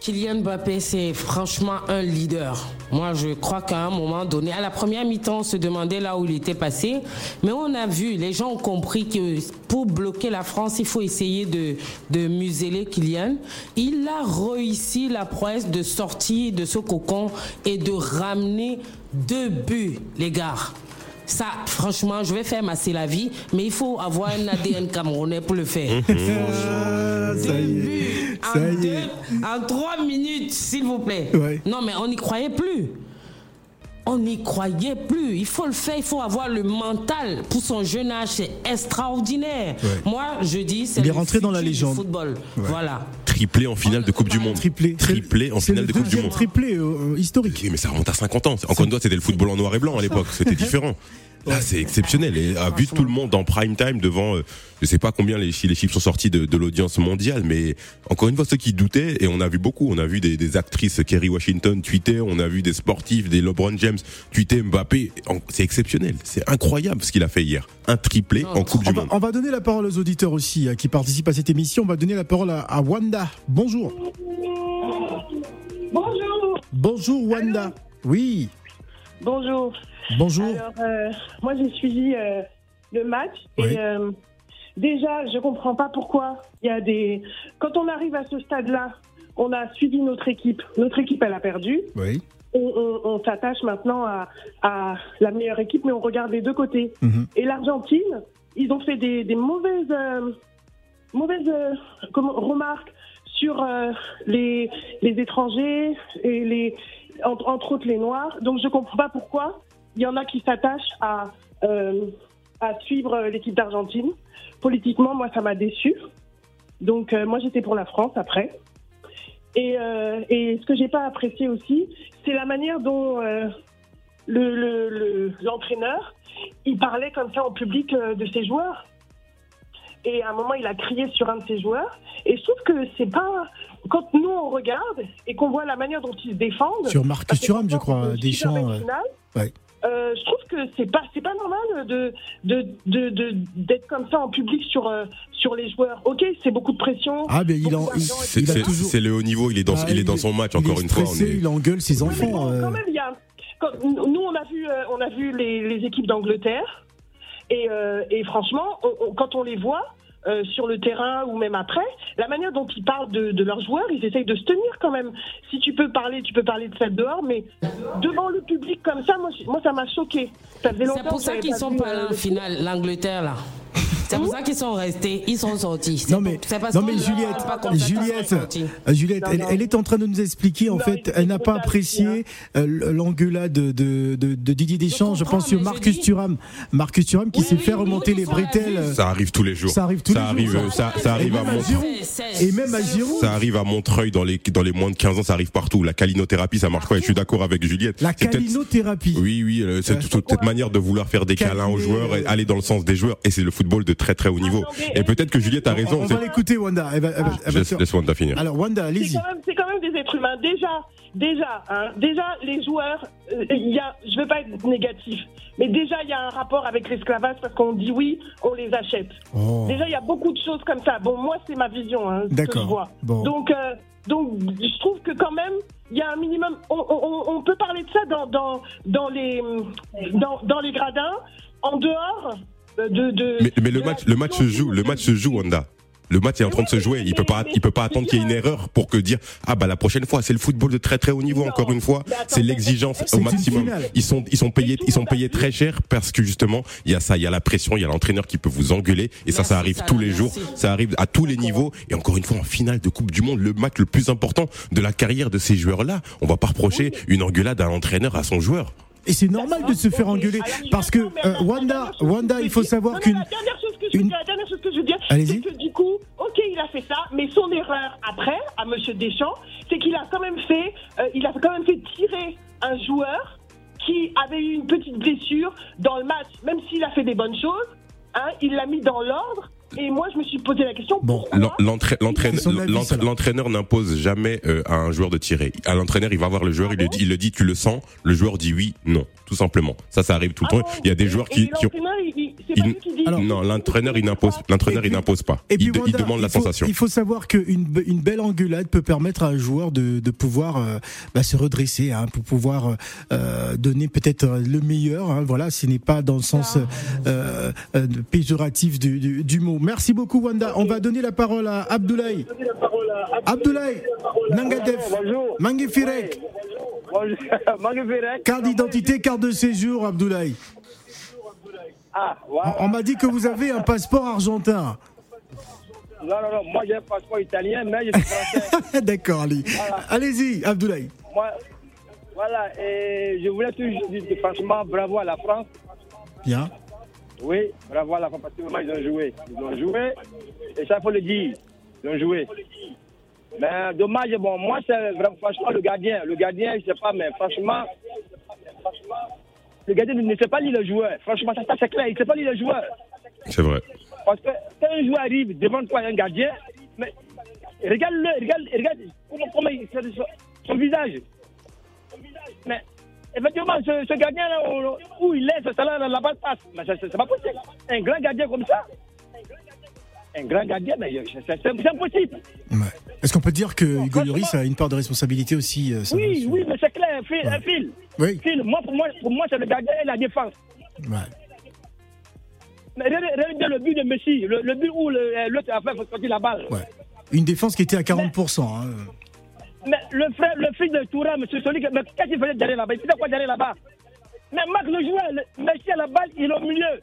Kylian Mbappé, c'est franchement un leader. Moi, je crois qu'à un moment donné, à la première mi-temps, on se demandait là où il était passé. Mais on a vu, les gens ont compris que pour bloquer la France, il faut essayer de, museler Kylian. Il a réussi la prouesse de sortir de ce cocon et de ramener deux buts, les gars. Ça, franchement, je vais faire masser la vie, mais il faut avoir un ADN camerounais pour le faire. Ah, ça y est. En, trois minutes, s'il vous plaît. Non, mais on n'y croyait plus. On n'y croyait plus. Il faut le faire, il faut avoir le mental. Pour son jeune âge, c'est extraordinaire. Moi, je dis, c'est le rentré dans la légende. football. Voilà. Triplé en finale de Coupe du Monde. Triplé. Triplé en finale de Coupe du Monde. Triplé euh, historique. mais ça remonte à 50 ans. Encore une fois, c'était le football en noir et blanc à l'époque. C'était différent. Là, c'est exceptionnel. Et a vu tout le monde en prime time devant, euh, je sais pas combien les, les chiffres sont sortis de, de l'audience mondiale, mais encore une fois, ceux qui doutaient, et on a vu beaucoup, on a vu des, des actrices, Kerry Washington tweeter, on a vu des sportifs, des LeBron James tweeter Mbappé. C'est exceptionnel. C'est incroyable ce qu'il a fait hier. Un triplé en Coupe du Monde. On va donner la parole aux auditeurs aussi, hein, qui participent à cette émission. On va donner la parole à, Wanda. Bonjour. Bonjour. Bonjour Wanda. oui. Bonjour. Bonjour. Alors, euh, moi, j'ai suivi euh, le match et euh, déjà, je comprends pas pourquoi il y a des. Quand on arrive à ce stade-là, on a suivi notre équipe. Notre équipe, elle a perdu. Oui. On, s'attache maintenant à, la meilleure équipe, mais on regarde les deux côtés. Mhm. Et l'Argentine, ils ont fait des, mauvaises, mauvaises remarques sur les, les étrangers et les, entre, entre, autres les Noirs. Donc je comprends pas pourquoi il y en a qui s'attachent à, euh, à suivre l'équipe d'Argentine. Politiquement, moi, ça m'a déçu. Donc, euh, moi, j'étais pour la France après. Et, euh, et ce que j'ai pas apprécié aussi, c'est la manière dont l'entraîneur, le, il parlait comme ça en public de ses joueurs. Et à un moment, il a crié sur un de ses joueurs. Et je trouve que c'est pas. Quand nous, on regarde et qu'on voit la manière dont ils se défendent. Sur Marcus Thuram, je crois, Deschamps. Ouais. Euh, je trouve que c'est pas c'est pas normal de d'être de, de, comme ça en public sur euh, sur les joueurs. Ok, c'est beaucoup de pression. Ah mais il, en, c'est le haut niveau. Il est dans ah, il, est dans son match encore une fois. On est... Il engueule ses enfants. Euh. Quand même, il y a, nous on a vu on a vu les, les équipes d'Angleterre et, et franchement quand on les voit euh, sur le terrain ou même après, la manière dont ils parlent de, leurs joueurs, ils essayent de se tenir quand même. Si tu peux parler, tu peux parler de ça dehors, mais devant le public comme ça, moi, moi ça m'a choqué. C'est pour ça qu'ils sont pas là, au final, l'Angleterre là. C'est pour ça qu'ils sont restés, ils sont sortis. Non mais, non mais Juliette, Juliette, euh, Juliette, elle, est en train de nous expliquer en fait, elle n'a pas apprécié euh, l'engueulade de, de, de, Didier Deschamps. Je, pense sur Marcus Thuram, Marcus Thuram qui s'est fait remonter les bretelles. Ça arrive tous les jours. Ça arrive tous ça les arrive, jours. Ça, ça arrive à Montreuil. Et même à Giroud. Ça arrive à Montreuil dans les dans les moins de 15 ans, ça arrive partout. La calinothérapie, ça marche pas. Et je suis d'accord avec Juliette. La calinothérapie. Oui, oui, euh, c'est toute cette manière de vouloir faire des câlins aux joueurs, et aller dans le sens des joueurs. Et c'est le football de très très haut niveau. Et peut-être que Juliette a raison. On va l'écouter, Wanda. Elle va, laisse, Wanda finir. Alors, Wanda, allez-y. C'est quand, même des êtres humains. Déjà, déjà, hein, déjà, les joueurs, euh, il y a, je veux pas être négatif, mais déjà, il y a un rapport avec l'esclavage parce qu'on dit oui, on les achète. Oh. Déjà, il y a beaucoup de choses comme ça. Bon, moi, c'est ma vision, hein, que je vois. Donc, euh, donc, je trouve que quand même, il y a un minimum. On, peut parler de ça dans, dans, dans les, dans, dans les gradins. En dehors, mais, le match, le match se joue, le match se joue, Wanda. Le match est en train de se jouer. Il peut pas, il peut pas attendre qu'il y ait une erreur pour que dire ah bah la prochaine fois. C'est le football de très très haut niveau. Encore une fois, c'est l'exigence au maximum. Ils sont, ils sont payés, ils sont payés très cher parce que justement il y a ça, il y a la pression, il y a l'entraîneur qui peut vous engueuler et ça, ça arrive tous les jours. Ça arrive à tous les niveaux et encore une fois en finale de Coupe du Monde, le match le plus important de la carrière de ces joueurs là. On va pas reprocher une engueulade à l'entraîneur à son joueur. Et c'est normal de se faire engueuler. Parce que euh, Wanda, Wanda, il faut savoir qu'une. La dernière chose que je veux dire, c'est que du coup, ok, ok, il a fait ça, mais son erreur après, à Monsieur Deschamps, c'est qu'il a quand même fait, euh, il a quand même fait tirer un joueur qui avait eu une petite blessure dans le match, même s'il a fait des bonnes choses, hein, il l'a mis dans l'ordre. Et moi, je me suis posé la question. Bon, l'entraîneur n'impose jamais euh, à un joueur de tirer. À l'entraîneur, il va voir le joueur, il, le dit, il le dit, tu le sens. Le joueur dit oui, non, tout simplement. Ça, ça arrive tout le ah temps. Il y a des joueurs qui, qui ont... non, l'entraîneur, il n'impose, l'entraîneur, il n'impose pas. il, il, demande la sensation. Il faut savoir qu'une une belle engueulade peut permettre à un joueur de, de pouvoir euh, bah, se redresser, hein, pour pouvoir euh, donner peut-être le meilleur. Hein, voilà, ce n'est pas dans le sens euh, péjoratif du, du, du mot. Merci beaucoup, Wanda. On va donner la parole à Abdoulaye. Abdoulaye, Nangadef, Mangifirek. Carte d'identité, carte de séjour, Abdoulaye. Ah, On m'a dit que vous avez un passeport argentin. Non, non, non, moi j'ai un passeport italien, mais je suis français. D'accord, allez. Allez-y, Abdoulaye. voilà, et je voulais toujours dire franchement bravo à la France. Bien. Oui, bravo à la France parce que ils ont joué. Ils ont joué, et ça, il faut le dire. Ils ont joué. Mais dommage, bon, moi, c'est vraiment, franchement, le gardien. Le gardien, je sais pas, mais franchement, le gardien ne sait pas lire le joueur. Franchement, ça, c'est clair, il ne sait pas lire le joueur. C'est vrai. Parce que quand un joueur arrive devant toi, un gardien, mais regarde-le, regarde, regarde comment, comment il, son, son visage. Mais effectivement, ce, ce gardien-là, où il est, ça là, la balle passe. Mais c'est pas possible. Un grand gardien comme ça, un grand gardien, mais c'est impossible. Ouais. Est-ce qu'on peut dire que Hugo Lloris a une part de responsabilité aussi euh, Oui, oui, mais c'est clair, un fil. Ouais. Un fil. Oui. Fil. Moi, pour moi, pour moi c'est le gardien et la défense. Ouais. Mais regardez le but de Messi, le, le but où l'autre a fait sortir la balle. Ouais. Une défense qui était à 40%. Mais, hein. Mais le, frère, le fils de Toura, M. Soli, mais qu'est-ce qu'il faisait derrière là-bas? Il faisait quoi derrière là-bas? Mais Marc le joueur, le, Messi à la balle, il est au milieu.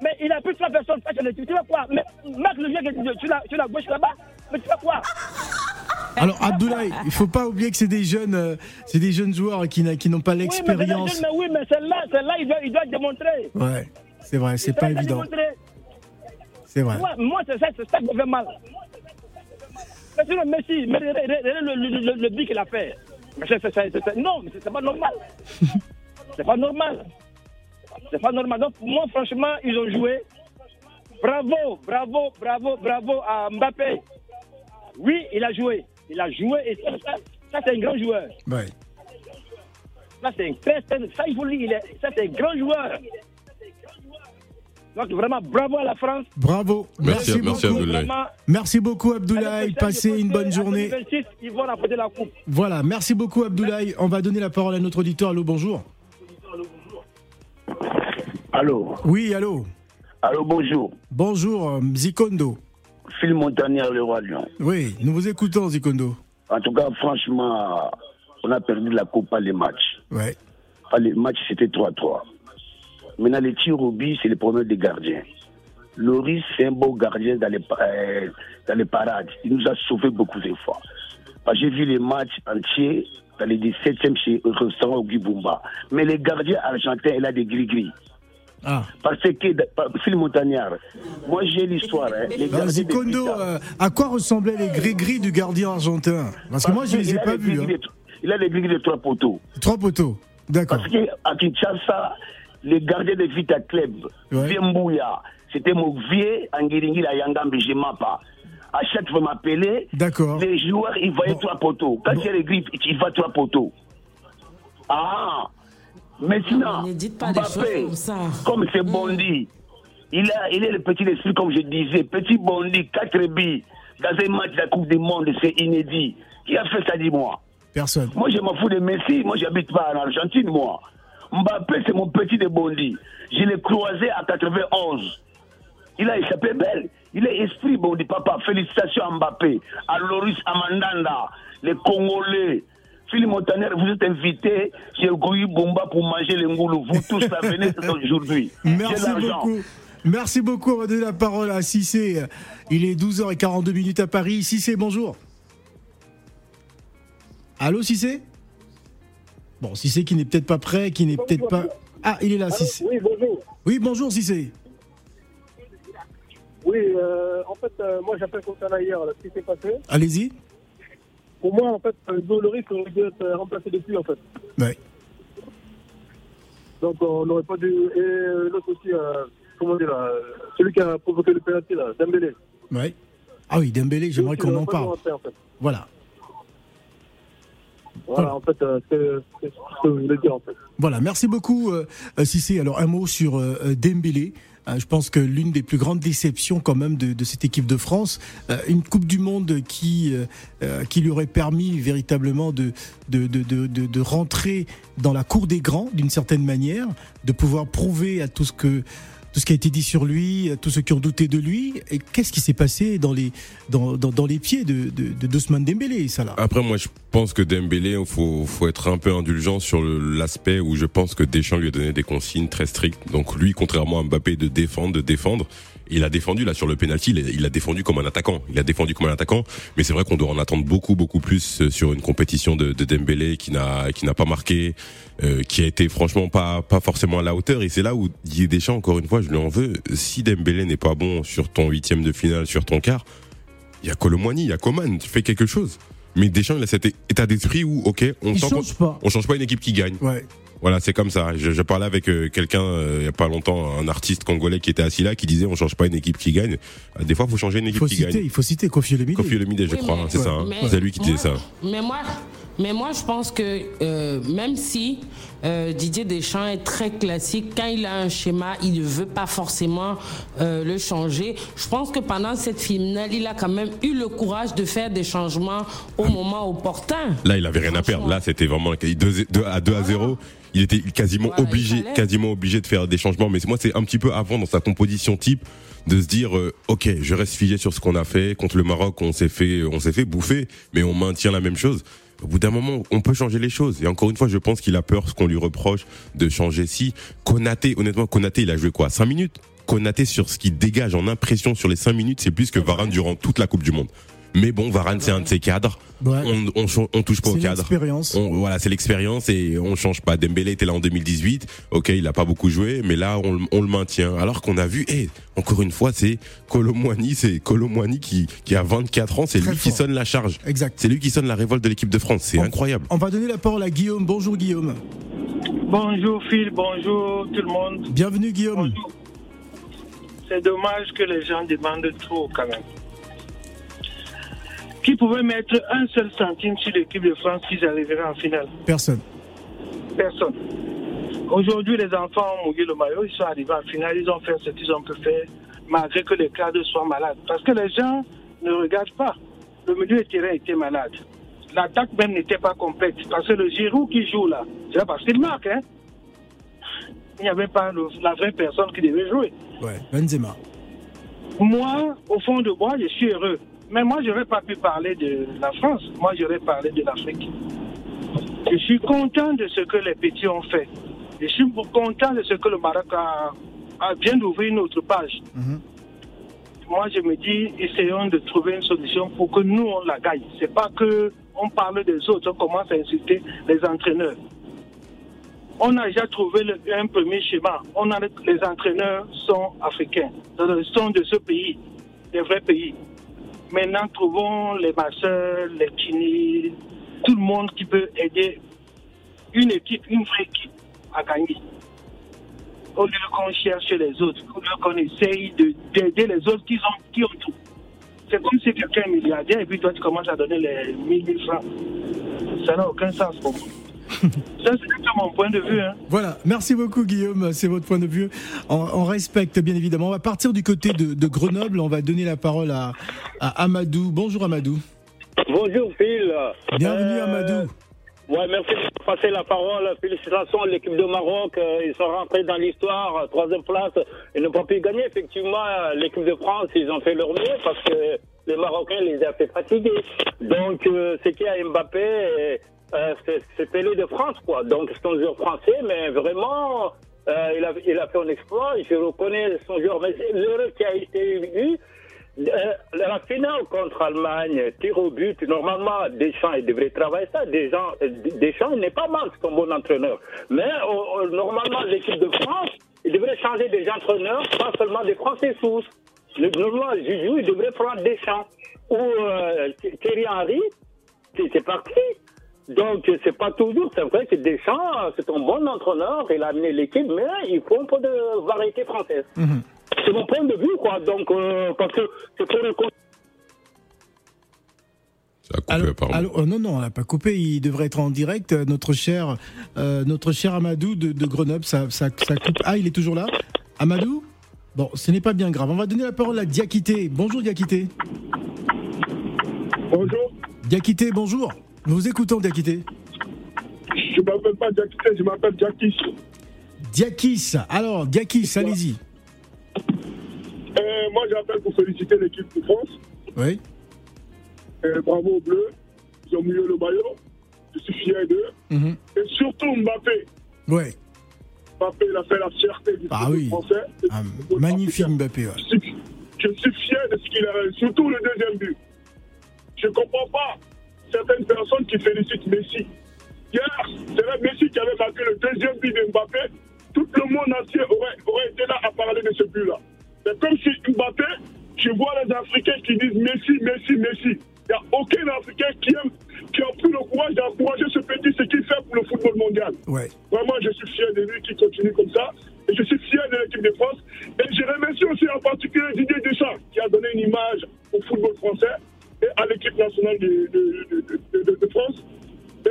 Mais il a plus trois personnes face à le Tu vois quoi? Mais Marc le joueur sur la, sur la gauche là-bas, mais tu vois quoi? Alors Abdoulaye, il faut pas oublier que c'est des jeunes, euh, c'est des jeunes joueurs qui, qui n'ont pas l'expérience. Oui, mais, oui, mais celle-là, celle-là, il doit, il doit démontrer. Ouais, c'est vrai, c'est pas évident. C'est vrai. Moi, moi c'est ça, c'est ça qui me fait mal. Mais sinon, Messi, mais le, le, le, le but qu'il a fait. Mais c'est, c'est, c'est, non, mais c'est pas normal. c'est pas normal. C'est pas normal. Donc, moi, franchement, ils ont joué. Bravo, bravo, bravo, bravo à Mbappé. Oui, il a joué. Il a joué et ça, ça, ça c'est un grand joueur. Ouais. Ça, c'est un très, ça, il faut le dire, ça, c'est un grand joueur. Donc, vraiment, bravo à la France. Bravo. Merci, merci, merci beaucoup. Abdoulaye. Merci beaucoup, Abdoulaye. Passez une bonne journée. 26, ils vont rapporter la coupe. Voilà, merci beaucoup, Abdoulaye. On va donner la parole à notre auditeur. Allô, bonjour. Allô Oui, allô Allô, bonjour. Bonjour, euh, Zikondo. Phil Montagnier, le roi Lyon. Oui, nous vous écoutons, Zikondo. En tout cas, franchement, on a perdu la coupe à les matchs. Ouais. À les matchs, c'était 3-3. Maintenant, les tirs au but, c'est le problème des gardiens. Loris, c'est un beau gardien dans les, euh, dans les parades. Il nous a sauvé beaucoup de fois. J'ai vu les matchs entiers dans les 17e chez le restaurant au Gibumba. Mais les gardiens argentins, il a des gris-gris. Ah. Parce que, Phil Montagnard, moi j'ai l'histoire. Hein, Zikondo, euh, à quoi ressemblaient les gris-gris du gardien argentin? Parce que moi je ne les ai pas vus. Hein. Il a les gris-gris de trois poteaux. Trois poteaux, d'accord. Parce qu'à Kinshasa, les gardiens de Vita Club, ouais. Viembouya, c'était mon vieux Angiringi la Yangambi, je pas. À chaque fois m'appeler, les joueurs ils voyaient bon. trois poteaux. Quand bon. il y a les griffes, ils voient trois poteaux. Ah Maintenant, pas Mbappé, comme c'est Bondi, il, a, il est le petit esprit, comme je disais. Petit Bondi, 4 billes, dans un match de la Coupe du Monde, c'est inédit. Qui a fait ça, dis-moi? Personne. Moi, je m'en fous de Messi. Moi, j'habite pas en Argentine, moi. Mbappé, c'est mon petit de Bondi. Je l'ai croisé à 91. Il a échappé belle. Il est esprit Bondi, papa. Félicitations à Mbappé, à Loris Amandanda, les Congolais. Philippe Montaner, vous êtes invité chez Goui Bomba pour manger les ngoulous. Vous tous, la venez aujourd'hui. Merci beaucoup. Merci beaucoup. On va donner la parole à Cissé. Il est 12h42 minutes à Paris. Cissé, bonjour. Allô, Cissé? Bon, Cissé qui n'est peut-être pas prêt, qui n'est peut-être pas. Ah, il est là, Cissé. Oui, bonjour. Oui, bonjour, Cissé. Oui, euh, en fait, euh, moi j'appelle concernant hier ce qui s'est passé. Allez-y. Pour moi, en fait, Loris aurait dû être remplacé depuis, en fait. Ouais. Donc on n'aurait pas dû. Et euh, l'autre aussi, euh, comment dire, là, celui qui a provoqué le penalty, là, Dembélé. Ouais. Ah oui, Dembélé, j'aimerais qu'on en parle. en fait. Voilà. Voilà, en fait, euh, c'est ce que je voulais dire, en fait. Voilà, merci beaucoup euh, euh, Cissé. Alors un mot sur euh, euh, Dembélé. Euh, je pense que l'une des plus grandes déceptions quand même de, de cette équipe de France, euh, une Coupe du Monde qui euh, euh, qui lui aurait permis véritablement de de, de, de, de de rentrer dans la cour des grands d'une certaine manière, de pouvoir prouver à tout ce que tout ce qui a été dit sur lui, tous ceux qui ont douté de lui. Qu'est-ce qui s'est passé dans les pieds de de, de d'Ousmane Dembélé, ça là Après, moi, je pense que Dembélé, faut, faut être un peu indulgent sur l'aspect où je pense que Deschamps lui a donné des consignes très strictes. Donc lui, contrairement à Mbappé, de défendre, de défendre. Il a défendu là sur le penalty, il a- défendu comme un attaquant. Il a défendu comme un attaquant, mais c'est vrai qu'on doit en attendre beaucoup, beaucoup plus euh, sur une compétition de, de Dembélé qui n'a, qui n'a pas marqué, euh, qui a été franchement pas, pas forcément à la hauteur. Et c'est là où Didier Deschamps, encore une fois, je lui en veux. Si Dembélé n'est pas bon sur ton huitième de finale, sur ton quart, il y a Colomwani, il y a Coman, tu fais quelque chose. Mais Deschamps, il a cet état d'esprit où, ok, on change pas. on change pas une équipe qui gagne. Ouais. Voilà, c'est comme ça. Je, je parlais avec euh, quelqu'un euh, il y a pas longtemps, un artiste congolais qui était assis là, qui disait on change pas une équipe qui gagne. Euh, Des fois, faut changer une Il équipe faut qui citer, gagne. il faut citer Kofi Olomide. Kofi Olomide, je Oui, crois, c'est ça. hein. C'est lui qui disait ça. Mais moi, mais moi, je pense que euh, même si euh, Didier Deschamps est très classique, quand il a un schéma, il ne veut pas forcément euh, le changer. Je pense que pendant cette finale, il a quand même eu le courage de faire des changements au Ah. moment opportun. Là, il avait rien à perdre. Là, c'était vraiment 2 à 2 à 0. Il était quasiment obligé, quasiment obligé de faire des changements. Mais moi, c'est un petit peu avant dans sa composition type de se dire, euh, ok, je reste figé sur ce qu'on a fait contre le Maroc. On s'est fait, on s'est fait bouffer, mais on maintient la même chose. Au bout d'un moment, on peut changer les choses. Et encore une fois, je pense qu'il a peur ce qu'on lui reproche de changer. Si Konaté, honnêtement, Konaté, il a joué quoi? 5 minutes? Konaté sur ce qu'il dégage en impression sur les 5 minutes, c'est plus que Varane durant toute la Coupe du Monde. Mais bon, Varane, c'est un de ses cadres. Ouais. On, on, ch- on touche pas au C'est cadre. l'expérience. On- voilà, c'est l'expérience et on change pas. Dembélé était là en 2018. Ok, il a pas beaucoup joué, mais là, on, le- on le maintient. Alors qu'on a vu, eh, encore une fois, c'est Colomwani, c'est Colomwani qui, qui a 24 ans, c'est lui qui sonne la charge. Exact. C'est lui qui sonne la révolte de l'équipe de France. C'est incroyable. On va donner la parole à Guillaume. Bonjour Guillaume. Bonjour Phil, bonjour tout le monde. Bienvenue Guillaume. C'est dommage que les gens demandent trop quand même. Qui pouvait mettre un seul centime sur l'équipe de France s'ils arriveraient en finale Personne. Personne. Aujourd'hui, les enfants ont mouillé le maillot, ils sont arrivés en finale, ils ont fait ce qu'ils ont pu faire, malgré que les cadres soient malades. Parce que les gens ne regardent pas. Le milieu de terrain était malade. L'attaque même n'était pas complète. Parce que le Giroud qui joue là, c'est parce qu'il marque. Hein? Il n'y avait pas le- la vraie personne qui devait jouer. Ouais. Benzema. Moi, au fond de moi, je suis heureux. Mais moi, je n'aurais pas pu parler de la France. Moi, j'aurais parlé de l'Afrique. Je suis content de ce que les petits ont fait. Je suis content de ce que le Maroc a, a vient d'ouvrir une autre page. Moi, je me dis, essayons de trouver une solution pour que nous, on la gagne. C'est pas que on parle des autres, on commence à insulter les entraîneurs. On a déjà trouvé le- un premier schéma. On a, les entraîneurs sont africains, euh, sont de ce pays, des vrais pays. Maintenant, trouvons les masseurs, les kinés, tout le monde qui peut aider une équipe, une vraie équipe à gagner. Au lieu qu'on cherche les autres, au lieu qu'on essaye de- d'aider les autres qui ont, qui ont tout. C'est comme si quelqu'un est milliardaire et puis toi tu commences à donner les 1000 000 francs. Ça n'a aucun sens pour moi. Ça, c'est mon point de vue. Hein. Voilà, merci beaucoup Guillaume, c'est votre point de vue. On, on respecte bien évidemment. On va partir du côté de, de Grenoble, on va donner la parole à, à Amadou. Bonjour Amadou. Bonjour Phil. Bienvenue Euh, Amadou. Ouais, merci de passer la parole. Félicitations à l'équipe de Maroc. Euh, Ils sont rentrés dans l'histoire. Troisième place. Ils n'ont pas pu gagner. Effectivement, euh, l'équipe de France, ils ont fait leur mieux parce que les Marocains les ont fait fatiguer. Donc, euh, ce qu'il y a Mbappé, euh, c'est- Pelé de France, quoi. Donc, c'est un joueur français, mais vraiment, euh, il, a, fait un exploit. Je reconnais son joueur. Mais l'erreur qui a été eue, euh, la finale contre Allemagne, tir au but, normalement, Deschamps, il devrait travailler ça. Deschamps, Deschamps il n'est pas mal, c'est un bon entraîneur. Mais euh, normalement, l'équipe de France, il devrait changer des entraîneurs, pas seulement des Français sous. Normalement, Juju, il devrait prendre des champs. Ou Thierry Henry, c'est parti. Donc, c'est pas toujours, c'est vrai que Deschamps, c'est un bon entraîneur, il a amené l'équipe, mais il faut un peu de variété française. Mhm. C'est mon point de vue, quoi. Donc, euh, parce que c'est pour le Allô, allô, oh non, non, on n'a pas coupé. Il devrait être en direct. Euh, Notre cher, euh, notre cher Amadou de, de Grenoble, ça, ça, ça coupe. Ah, il est toujours là. Amadou? Bon, ce n'est pas bien grave. On va donner la parole à Diakité. Bonjour Diakité. Bonjour. Diakité, bonjour. Nous écoutons, Diakité. Je m'appelle pas Diakité, je m'appelle Diakis. Diakis. Alors, Diakis, allez-y. Euh, moi, j'appelle pour féliciter l'équipe de France. Oui. Euh, bravo aux Bleus. Ils ont mieux le maillot. Je suis fier d'eux. Mhm. Et surtout Mbappé. Ouais. Mbappé, il a fait la fierté du Ah oui. français. Ah, magnifique Mbappé. ouais. Je suis, je suis fier de ce qu'il a réussi, surtout le deuxième but. Je ne comprends pas certaines personnes qui félicitent Messi. Hier, c'est Messi qui avait marqué le deuxième but de Mbappé. Tout le monde entier aurait, aurait été là à parler de ce but-là. C'est comme si Mbappé, je vois les Africains qui disent Messi, Messi, Messi. Il n'y a aucun Africain qui, aime, qui a pris le courage d'encourager ce petit, ce qu'il fait pour le football mondial. Ouais. Vraiment, je suis fier de lui qui continue comme ça. Et je suis fier de l'équipe de France. Et je remercie aussi en particulier Didier Deschamps qui a donné une image au football français à l'équipe nationale de, France. Et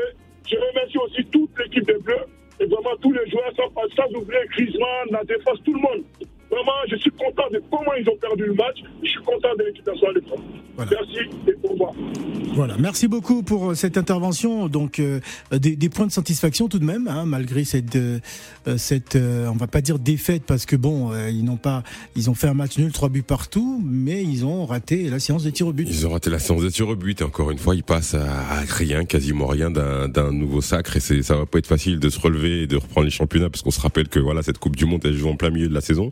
je remercie aussi toute l'équipe des Bleus et vraiment tous les joueurs, sans, sans oublier Griezmann, la défense, tout le monde. Vraiment, je suis content de comment ils ont perdu le match. Je suis content de l'équipe nationale de France. Merci et au revoir. Voilà, merci beaucoup pour euh, cette intervention. Donc, euh, des, des points de satisfaction tout de même, hein, malgré cette, euh, euh, cette, euh, on va pas dire défaite parce que bon, euh, ils n'ont pas, ils ont fait un match nul, trois buts partout, mais ils ont raté la séance de tir au but. Ils ont raté la séance de tir au but et encore une fois, ils passent à, à rien, quasiment rien d'un nouveau sacre et ça va pas être facile de se relever et de reprendre les championnats parce qu'on se rappelle que voilà cette Coupe du Monde elle joue en plein milieu de la saison.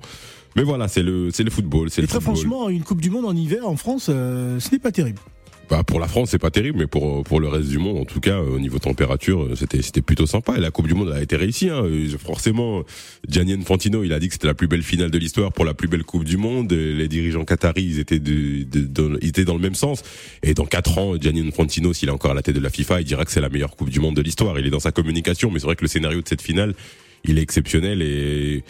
Mais voilà, c'est le c'est le football, c'est Et le très football. franchement, une Coupe du Monde en hiver en France, euh, ce n'est pas terrible. Bah pour la France c'est pas terrible, mais pour pour le reste du monde, en tout cas euh, au niveau température, euh, c'était c'était plutôt sympa. Et la Coupe du Monde a été réussie. Hein. Euh, Forcément, Gianni Infantino, il a dit que c'était la plus belle finale de l'histoire pour la plus belle Coupe du Monde. Les dirigeants qataris, ils étaient de, de- dans- ils étaient dans le même sens. Et dans quatre ans, Gianni Infantino, s'il est encore à la tête de la FIFA, il dira que c'est la meilleure Coupe du Monde de l'histoire. Il est dans sa communication, mais c'est vrai que le scénario de cette finale, il est exceptionnel et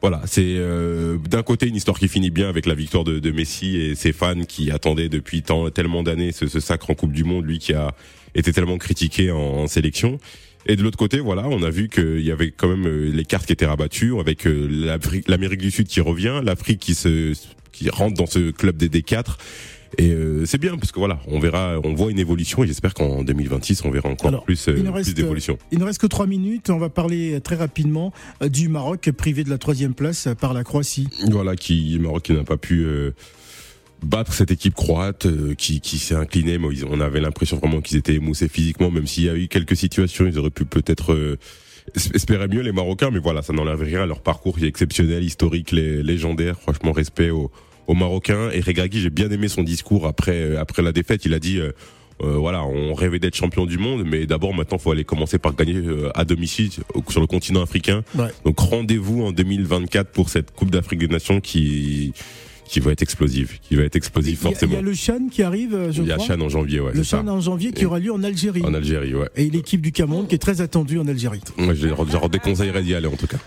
voilà, c'est euh, d'un côté une histoire qui finit bien avec la victoire de, de Messi et ses fans qui attendaient depuis tant, tellement d'années ce, ce sacre en Coupe du Monde, lui qui a été tellement critiqué en, en sélection. Et de l'autre côté, voilà, on a vu qu'il y avait quand même euh, les cartes qui étaient rabattues avec euh, l'Amérique du Sud qui revient, l'Afrique qui se qui rentre dans ce club des D4. Et euh, c'est bien parce que voilà, on verra, on voit une évolution et j'espère qu'en 2026 on verra encore plus, euh, plus d'évolution. il ne reste que trois minutes. On va parler très rapidement euh, du Maroc privé de la troisième place par la Croatie. Voilà, qui Maroc qui n'a pas pu euh, battre cette équipe croate, euh, qui, qui s'est inclinée. Mais on avait l'impression vraiment qu'ils étaient émoussés physiquement, même s'il y a eu quelques situations, ils auraient pu peut-être euh, es- espérer mieux les Marocains. Mais voilà, ça n'enlève rien à leur parcours exceptionnel, historique, lé- légendaire. Franchement, respect aux, aux Marocains. Et Regragui, j'ai bien aimé son discours après euh, après la défaite. Il a dit. euh, euh, voilà, on rêvait d'être champion du monde, mais d'abord maintenant, faut aller commencer par gagner euh, à domicile sur le continent africain. Ouais. Donc rendez-vous en 2024 pour cette Coupe d'Afrique des Nations qui qui va être explosive, qui va être explosive Il y a- il forcément. y a le Chan qui arrive, euh, je Il y a. Chan en janvier, ouais. le. Chan en janvier qui aura lieu en Algérie. En Algérie, ouais. Et l'équipe du Cameroun qui est très attendue en Algérie. Moi, je leur déconseillerais d'y aller en tout cas.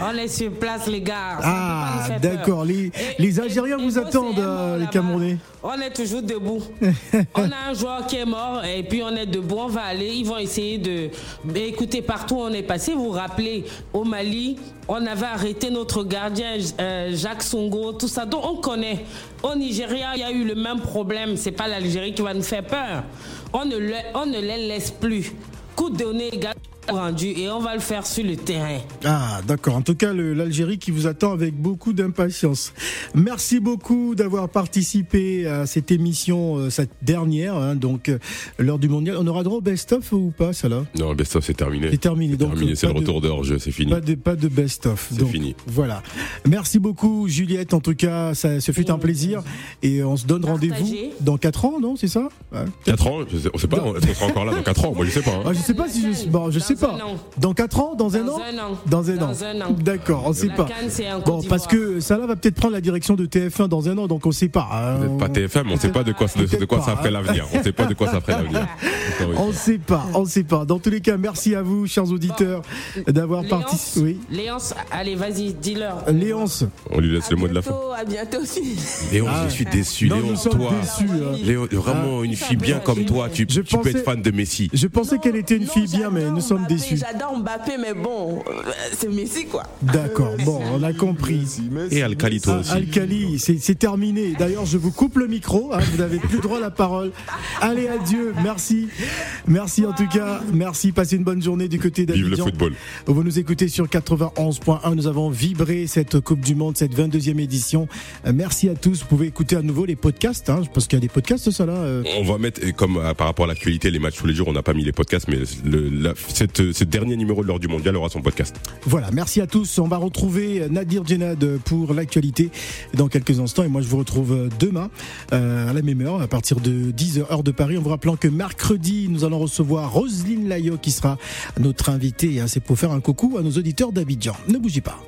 On est sur place, les gars. Ça Ah, d'accord. Les, les Algériens vous attendent, euh, les Camerounais. On est toujours debout. on a un joueur qui est mort et puis on est debout. On va aller. Ils vont essayer de. Écoutez, partout où on est passé, vous vous rappelez, au Mali, on avait arrêté notre gardien euh, Jacques Songo, tout ça. Donc on connaît. Au Nigeria, il y a eu le même problème. C'est pas l'Algérie qui va nous faire peur. On ne, les laisse plus. Coup de donné égal rendu et on va le faire sur le terrain. Ah, d'accord. En tout cas, l'Algérie qui vous attend avec beaucoup d'impatience. Merci beaucoup d'avoir participé à cette émission, euh, cette dernière, hein, donc euh, l'heure du mondial. On aura droit au best-of ou pas, ça là Non, le best-of c'est terminé. C'est terminé, donc, terminé, c'est pas le de- retour d'orge, c'est fini. Pas de, pas de best-of. C'est fini. Voilà. Merci beaucoup, Juliette. En tout cas, ça, ce fut un plaisir. Et on se donne rendez-vous dans 4 ans, non C'est ça? Ouais. 4 ans, je sais, on sait pas, est-ce qu'on sera encore là dans 4 ans Moi je sais pas. hein. Ah, je sais pas si je, bon, je sais pas. Dans 4 ans Dans, un an Dans un an. D'accord, on ne sait pas. bon, parce que Salah va peut-être prendre la direction de TF1 dans un an, donc on ne sait pas. Hein. Pas TF1, mais on ne sait pas de quoi, de, quoi ça ferait l'avenir. On ne sait pas de quoi ça ferait l'avenir. on ne sait pas, on ne sait pas. Dans tous les cas, merci à vous, chers auditeurs, d'avoir participé. Oui. Léance, allez, vas-y, dis-leur. Léance. On lui laisse le mot de la fin. À bientôt aussi. Léon, je suis déçu. Léon, toi. Hein. Léon, vraiment, une fille bien comme toi, tu, tu peux être fan de Messi. Je pensais qu'elle était une fille bien, mais nous sommes J'adore Mbappé, mais bon, c'est Messi, quoi. D'accord, bon, on a compris. Et Alcali, toi aussi. Alcali, c'est terminé. D'ailleurs, je vous coupe le micro, hein, vous n'avez plus droit à la parole. Allez, adieu, merci. Merci en tout cas, merci. Passez une bonne journée du côté d'Abidjan. Vive le football. Vous nous écoutez sur 91.1. Nous avons vibré cette Coupe du Monde, cette 22e édition. Euh, merci à tous. Vous pouvez écouter à nouveau les podcasts, hein, parce qu'il y a des podcasts, ça là. Euh. On va mettre, comme euh, par rapport à l'actualité, les matchs tous les jours, on n'a pas mis les podcasts, mais le, cette, ce dernier numéro de l'heure du mondial aura son podcast. Voilà, merci à tous. On va retrouver Nadir Djenad pour l'actualité dans quelques instants. Et moi, je vous retrouve demain à la même heure, à partir de 10h heure de Paris. En vous rappelant que mercredi, nous allons recevoir Roselyne Layo qui sera notre invitée. Hein, c'est pour faire un coucou à nos auditeurs d'Abidjan. Ne bougez pas.